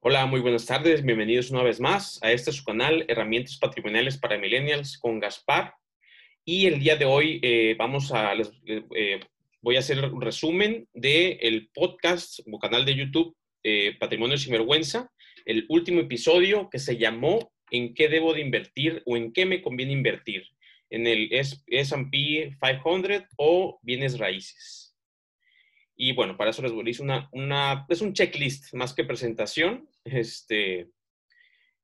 Hola, muy buenas tardes. Bienvenidos una vez más a este su canal, Herramientas Patrimoniales para Millennials con Gaspar. Y el día de hoy eh, vamos a, eh, voy a hacer un resumen del el podcast o canal de YouTube eh, Patrimonio Sin Vergüenza, el último episodio que se llamó ¿En qué debo de invertir o en qué me conviene invertir? En el S&P 500 o bienes raíces. Y bueno, para eso les decir una, una, es un checklist más que presentación, este,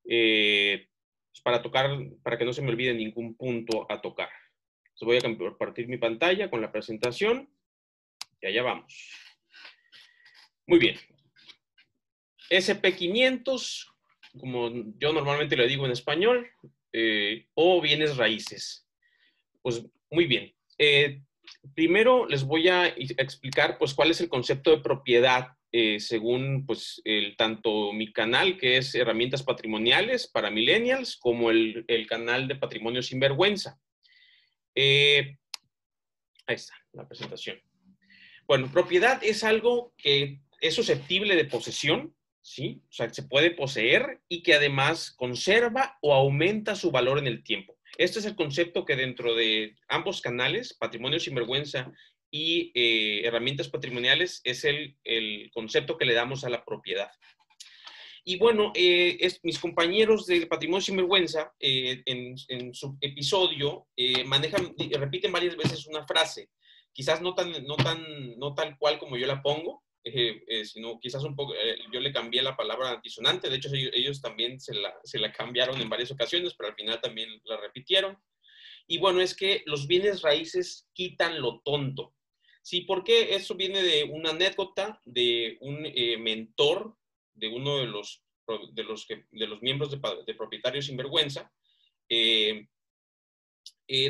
eh, pues para tocar, para que no se me olvide ningún punto a tocar. Voy a compartir mi pantalla con la presentación y allá vamos. Muy bien. SP500, como yo normalmente le digo en español, eh, o bienes raíces. Pues muy bien. Eh, primero les voy a explicar pues cuál es el concepto de propiedad eh, según pues el, tanto mi canal que es herramientas patrimoniales para millennials como el, canal de patrimonio sin vergüenza. Eh, ahí está la presentación. Bueno, propiedad es algo que es susceptible de posesión, ¿sí? O sea, que se puede poseer y que además conserva o aumenta su valor en el tiempo. Este es el concepto que dentro de ambos canales, Patrimonio sin vergüenza y eh, herramientas patrimoniales, es el, concepto que le damos a la propiedad. Y bueno, eh, mis compañeros de Patrimonio sin vergüenza eh, en, su episodio manejan, repiten varias veces una frase, quizás no, tan, no, tan, no tal cual como yo la pongo, eh, eh, sino quizás un poco, eh, yo le cambié la palabra antisonante, de hecho ellos, también se la, se la, cambiaron en varias ocasiones, pero al final también la repitieron. Y bueno, es que los bienes raíces quitan lo tonto. Sí, porque eso viene de una anécdota de un mentor de uno de los, de los, de los miembros de, Propietarios Sinvergüenza,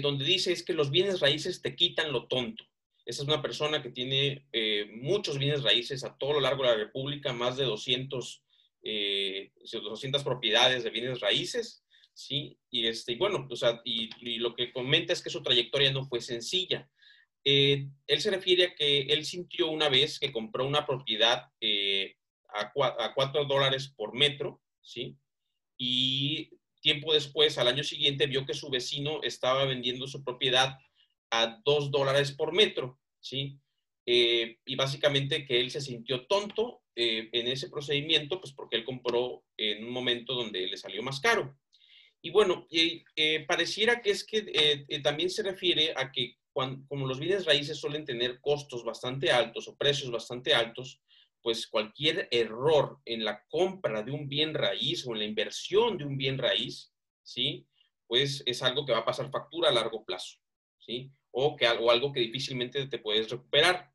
donde dice es que los bienes raíces te quitan lo tonto. Esa es una persona que tiene eh, muchos bienes raíces a todo lo largo de la República, más de 200, 200 eh, propiedades de bienes raíces, ¿sí? Y, este, bueno, o sea, y, lo que comenta es que su trayectoria no fue sencilla. Eh, él se refiere a que él sintió una vez que compró una propiedad a, a 4 dólares por metro, ¿sí? Y tiempo después, al año siguiente, vio que su vecino estaba vendiendo su propiedad a dos dólares por metro, ¿sí? Eh, y básicamente que él se sintió tonto eh, en ese procedimiento, pues porque él compró en un momento donde le salió más caro. Y bueno, eh, pareciera que es que también se refiere a que como los bienes raíces suelen tener costos bastante altos o precios bastante altos, pues cualquier error en la compra de un bien raíz o en la inversión de un bien raíz, ¿sí? Pues es algo que va a pasar factura a largo plazo, ¿sí? O, que, algo, que difícilmente te puedes recuperar.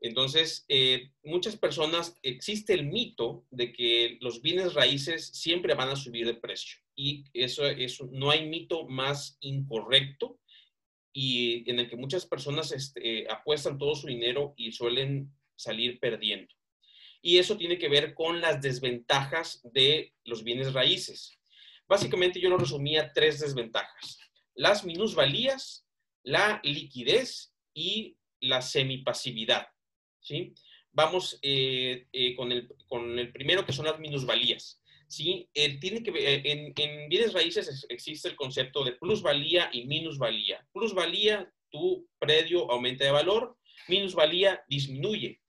Entonces, eh, muchas personas, existe el mito de que los bienes raíces siempre van a subir de precio. Y eso, eso no hay mito más incorrecto y en el que muchas personas este, apuestan todo su dinero y suelen salir perdiendo. Y eso tiene que ver con las desventajas de los bienes raíces. Básicamente yo lo resumía tres desventajas. Las minusvalías, la liquidez y la semipasividad. ¿sí? Vamos eh, eh, con, el, con, el, primero, que son las minusvalías. ¿sí? tiene que, eh, en, en, bienes raíces existe el concepto de plusvalía y minusvalía. Plusvalía, tu predio aumenta de valor, minusvalía disminuye.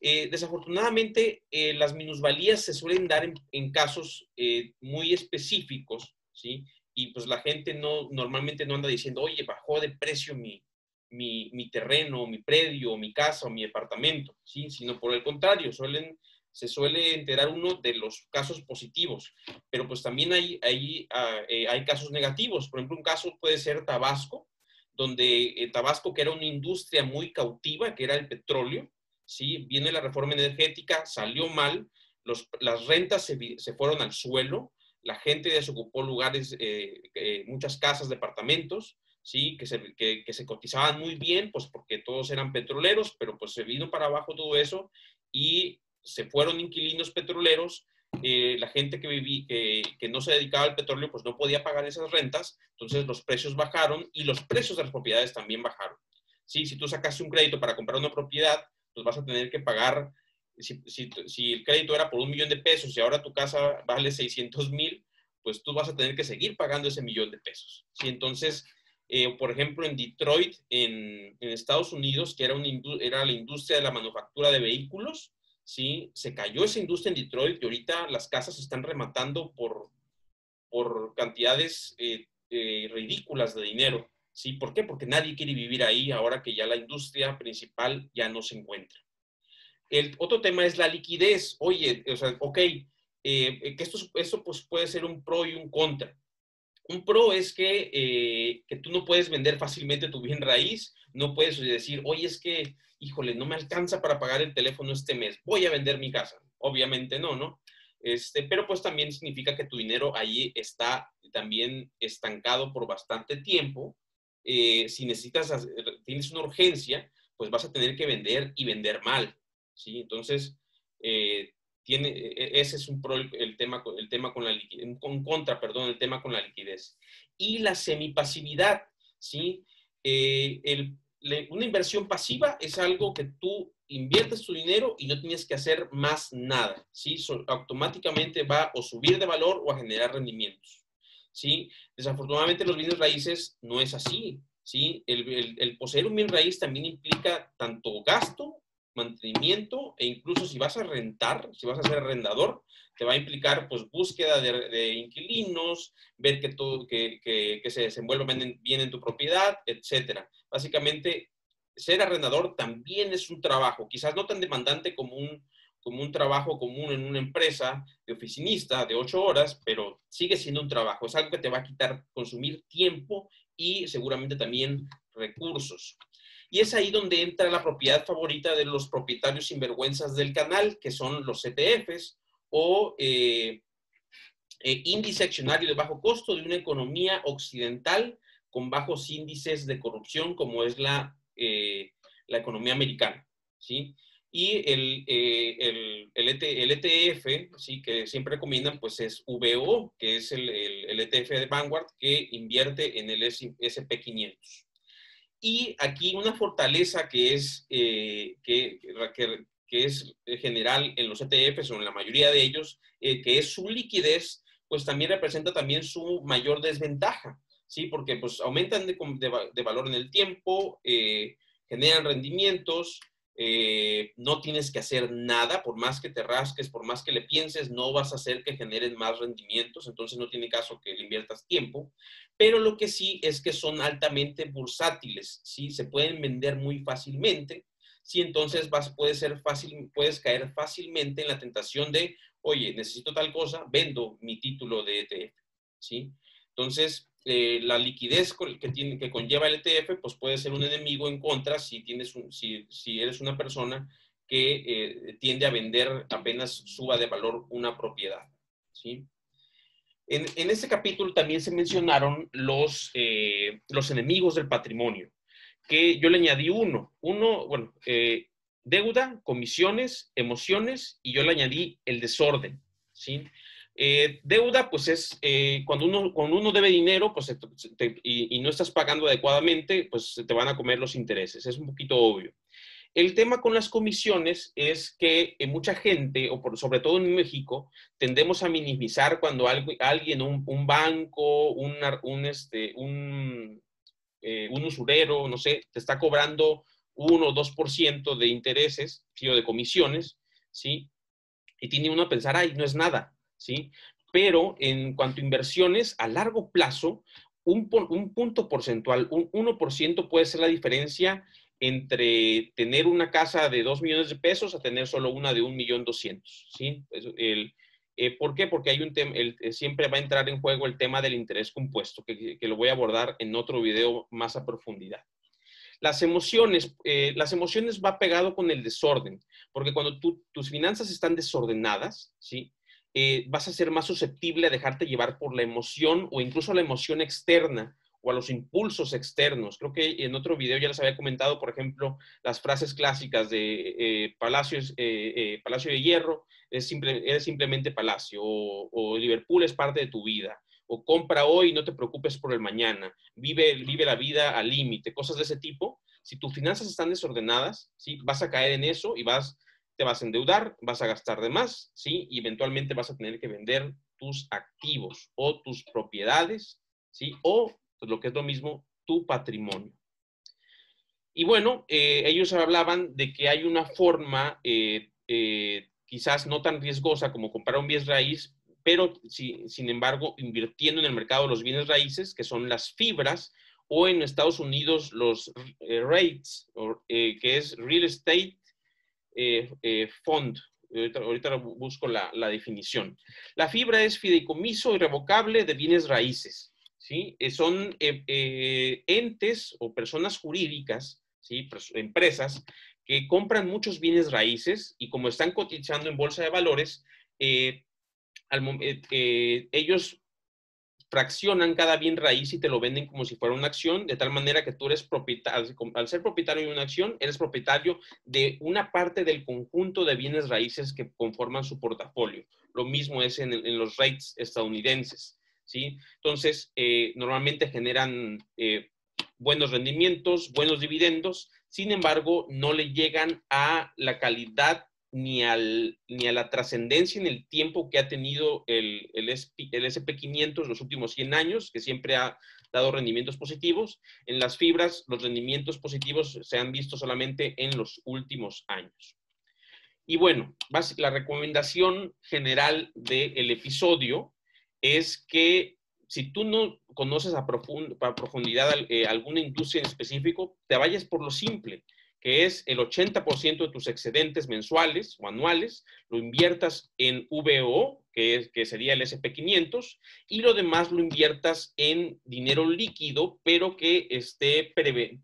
desafortunadamente, las minusvalías se suelen dar en, en casos muy específicos, ¿sí? Y pues la gente no, normalmente no anda diciendo, oye, bajó de precio mi, mi, mi terreno, mi predio, mi casa o mi departamento, ¿sí? Sino por el contrario, suelen, se suele enterar uno de los casos positivos, pero pues también hay, hay, ah, eh, hay casos negativos. Por ejemplo, un caso puede ser Tabasco, donde eh, Tabasco, que era una industria muy cautiva, que era el petróleo, ¿sí? Viene la reforma energética, salió mal, los, las rentas se, se fueron al suelo, la gente desocupó lugares, eh, eh, muchas casas, departamentos, ¿sí? Que se, que, se, cotizaban muy bien, pues porque todos eran petroleros, pero pues se vino para abajo todo eso y se fueron inquilinos petroleros. Eh, la gente que, viví, que, que, no se dedicaba al petróleo, pues no podía pagar esas rentas, entonces los precios bajaron y los precios de las propiedades también bajaron. ¿sí? Si tú sacaste un crédito para comprar una propiedad, pues vas a tener que pagar si, el crédito era por un millón de pesos y ahora tu casa vale 600 mil, pues tú vas a tener que seguir pagando ese millón de pesos. ¿sí? Entonces, eh, por ejemplo, en Detroit, en, Estados Unidos, que era, una, la industria de la manufactura de vehículos, ¿sí? se cayó esa industria en Detroit y ahorita las casas se están rematando por, por cantidades eh, eh, ridículas de dinero. ¿sí? ¿Por qué? Porque nadie quiere vivir ahí ahora que ya la industria principal ya no se encuentra. El otro tema es la liquidez. Oye, o sea, ok, eh, que esto, esto pues puede ser un pro y un contra. Un pro es que, eh, que tú no puedes vender fácilmente tu bien raíz, no puedes decir, oye, es que, híjole, no me alcanza para pagar el teléfono este mes, voy a vender mi casa. Obviamente no, ¿no? Este, pero pues también significa que tu dinero ahí está también estancado por bastante tiempo. Eh, si necesitas, tienes una urgencia, pues vas a tener que vender y vender mal. ¿Sí? Entonces, eh, tiene, e, ese es un pro, el, tema, el tema con la liquidez, con contra, perdón, el tema con la liquidez. Y la semipasividad, ¿sí? Eh, el, una inversión pasiva es algo que tú inviertes tu dinero y no tienes que hacer más nada, ¿sí? automáticamente va o subir de valor o a generar rendimientos, ¿sí? Desafortunadamente los bienes raíces no es así, ¿sí? El, el poseer un bien raíz también implica tanto gasto mantenimiento e incluso si vas a rentar, si vas a ser arrendador, te va a implicar pues búsqueda de, inquilinos, ver que, todo, que, que, se desenvuelvan bien en tu propiedad, etcétera. Básicamente, ser arrendador también es un trabajo, quizás no tan demandante como un, como un trabajo común en una empresa de oficinista de ocho horas, pero sigue siendo un trabajo. Es algo que te va a quitar, consumir tiempo y seguramente también recursos. Y es ahí donde entra la propiedad favorita de los propietarios sinvergüenzas del canal, que son los ETFs o eh, eh, índice accionario de bajo costo de una economía occidental con bajos índices de corrupción, como es la, eh, la economía americana. ¿sí? Y el, el, el, ETF, e ¿sí? que siempre recomiendan, pues es VO, que es el, el, ETF de Vanguard, que invierte en el SP500. Y aquí una fortaleza que es, eh, que, es general en los ETFs o en la mayoría de ellos, eh, que es su liquidez, pues también representa también su mayor desventaja, ¿sí? Porque pues aumentan de, de, valor en el tiempo, eh, generan rendimientos, eh, no tienes que hacer nada, por más que te rasques, por más que le pienses, no vas a hacer que generen más rendimientos, entonces no tiene caso que le inviertas tiempo, pero lo que sí es que son altamente bursátiles, ¿sí? Se pueden vender muy fácilmente, ¿sí? Entonces vas, puede ser fácil, puedes caer fácilmente en la tentación de, oye, necesito tal cosa, vendo mi título de ETF, ¿sí? Entonces, eh, la liquidez que, tiene, que conlleva el ETF, pues puede ser un enemigo en contra si, tienes si, si eres una persona que eh, tiende a vender apenas suba de valor una propiedad. ¿sí? En, en este capítulo también se mencionaron los, eh, los enemigos del patrimonio, que yo le añadí uno. Uno, bueno, deuda, comisiones, emociones, y yo le añadí el desorden. ¿sí? Eh, deuda, pues es eh, cuando, uno, cuando uno debe dinero pues, y, no estás pagando adecuadamente, pues te van a comer los intereses. Es un poquito obvio. El tema con las comisiones es que eh, mucha gente, o por, sobre todo en México, tendemos a minimizar cuando alguien, un, un banco, un, este, un, un usurero, no sé, te está cobrando 1 o 2% de intereses, o de comisiones, ¿sí? Y tiene uno a pensar, ay, no es nada. ¿Sí? Pero en cuanto a inversiones, a largo plazo, un, un punto porcentual, un 1% puede ser la diferencia entre tener una casa de 2 millones de pesos a tener solo una de 1.200.000, ¿sí? El, eh, ¿Por qué? Porque hay un tema, eh, siempre va a entrar en juego el tema del interés compuesto, que, lo voy a abordar en otro video más a profundidad. Las emociones, eh, las emociones va pegado con el desorden, porque cuando tus finanzas están desordenadas, ¿sí? Eh, vas a ser más susceptible a dejarte llevar por la emoción o incluso la emoción externa o a los impulsos externos. Creo que en otro video ya les había comentado, por ejemplo, las frases clásicas de eh, Palacios, eh, Palacio de Hierro, es eres simplemente Palacio, o, Liverpool es parte de tu vida, o compra hoy no te preocupes por el mañana, vive, vive la vida al límite, cosas de ese tipo. Si tus finanzas están desordenadas, ¿sí? vas a caer en eso y vas te vas a endeudar, vas a gastar de más, ¿sí? Y eventualmente vas a tener que vender tus activos o tus propiedades, ¿sí? O pues, lo que es lo mismo, tu patrimonio. Y bueno, eh, ellos hablaban de que hay una forma eh, eh, quizás no tan riesgosa como comprar un bien raíz, pero sin embargo invirtiendo en el mercado de los bienes raíces, que son las fibras, o en Estados Unidos los REITs, que es Real Estate Fund. Ahorita, busco la, definición. La fibra es fideicomiso irrevocable de bienes raíces. ¿sí? son entes o personas jurídicas ¿sí? empresas que compran muchos bienes raíces y como están cotizando en bolsa de valores, eh, eh, eh, ellos fraccionan cada bien raíz y te lo venden como si fuera una acción, de tal manera que tú eres propietario, al ser propietario de una acción, eres propietario de una parte del conjunto de bienes raíces que conforman su portafolio. Lo mismo es en, los rates estadounidenses. ¿sí? Entonces, normalmente generan buenos rendimientos, buenos dividendos, sin embargo, no le llegan a la calidad ni, al, ni a la trascendencia en el tiempo que ha tenido el, el, el SP500 los últimos 100 años, que siempre ha dado rendimientos positivos. En las fibras, los rendimientos positivos se han visto solamente en los últimos años. Y bueno, la recomendación general del episodio es que si tú no conoces a, profundidad eh, alguna industria en específico, te vayas por lo simple, que es el 80% de tus excedentes mensuales o anuales, lo inviertas en VO, que, que sería el SP500, y lo demás lo inviertas en dinero líquido, pero que esté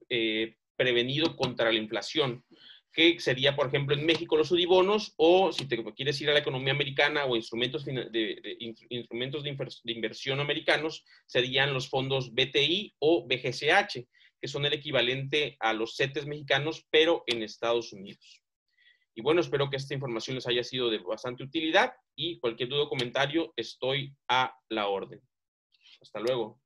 eh, prevenido contra la inflación que sería, por ejemplo, en México los UDIBONOS, o si te quieres ir a la economía americana o instrumentos de, instrumentos de, inversión americanos, serían los fondos BTI o BGCH, que son el equivalente a los CETES mexicanos, pero en Estados Unidos. Y bueno, espero que esta información les haya sido de bastante utilidad y cualquier duda o comentario estoy a la orden. Hasta luego.